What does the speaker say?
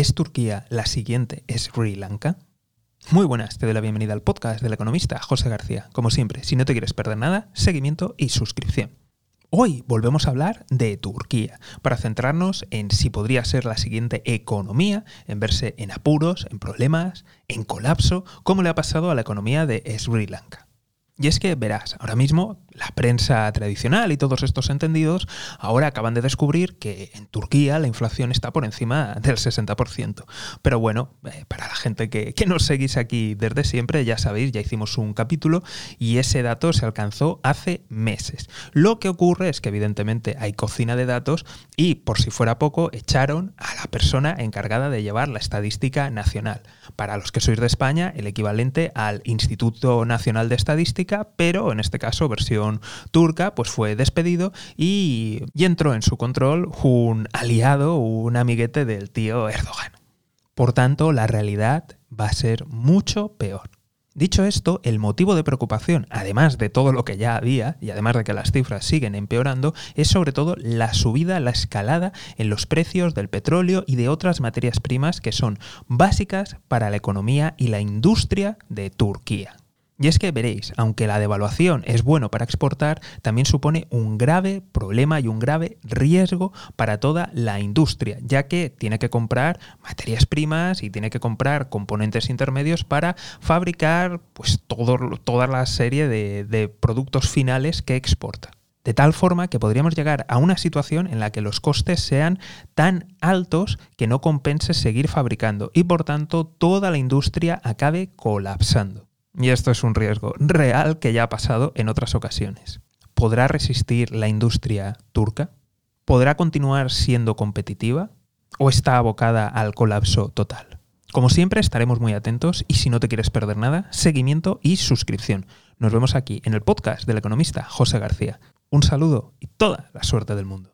¿Es Turquía la siguiente Sri Lanka? Muy buenas, te doy la bienvenida al podcast del economista José García. Como siempre, si no te quieres perder nada, seguimiento y suscripción. Hoy volvemos a hablar de Turquía, para centrarnos en si podría ser la siguiente economía, en verse en apuros, en problemas, en colapso, como le ha pasado a la economía de Sri Lanka. Y es que, verás, ahora mismo la prensa tradicional y todos estos entendidos ahora acaban de descubrir que en Turquía la inflación está por encima del 60%. Pero bueno, eh, para la gente que, que nos seguís aquí desde siempre, ya sabéis, ya hicimos un capítulo y ese dato se alcanzó hace meses. Lo que ocurre es que evidentemente hay cocina de datos y por si fuera poco echaron a la persona encargada de llevar la estadística nacional. Para los que sois de España, el equivalente al Instituto Nacional de Estadística, pero en este caso versión turca, pues fue despedido y, y entró en su control un aliado, un amiguete del tío Erdogan. Por tanto, la realidad va a ser mucho peor. Dicho esto, el motivo de preocupación, además de todo lo que ya había, y además de que las cifras siguen empeorando, es sobre todo la subida, la escalada en los precios del petróleo y de otras materias primas que son básicas para la economía y la industria de Turquía. Y es que veréis, aunque la devaluación es bueno para exportar, también supone un grave problema y un grave riesgo para toda la industria, ya que tiene que comprar materias primas y tiene que comprar componentes intermedios para fabricar pues, toda la serie de productos finales que exporta. De tal forma que podríamos llegar a una situación en la que los costes sean tan altos que no compense seguir fabricando y por tanto toda la industria acabe colapsando. Y esto es un riesgo real que ya ha pasado en otras ocasiones. ¿Podrá resistir la industria turca? ¿Podrá continuar siendo competitiva? ¿O está abocada al colapso total? Como siempre estaremos muy atentos y si no te quieres perder nada, seguimiento y suscripción. Nos vemos aquí en el podcast del economista José García. Un saludo y toda la suerte del mundo.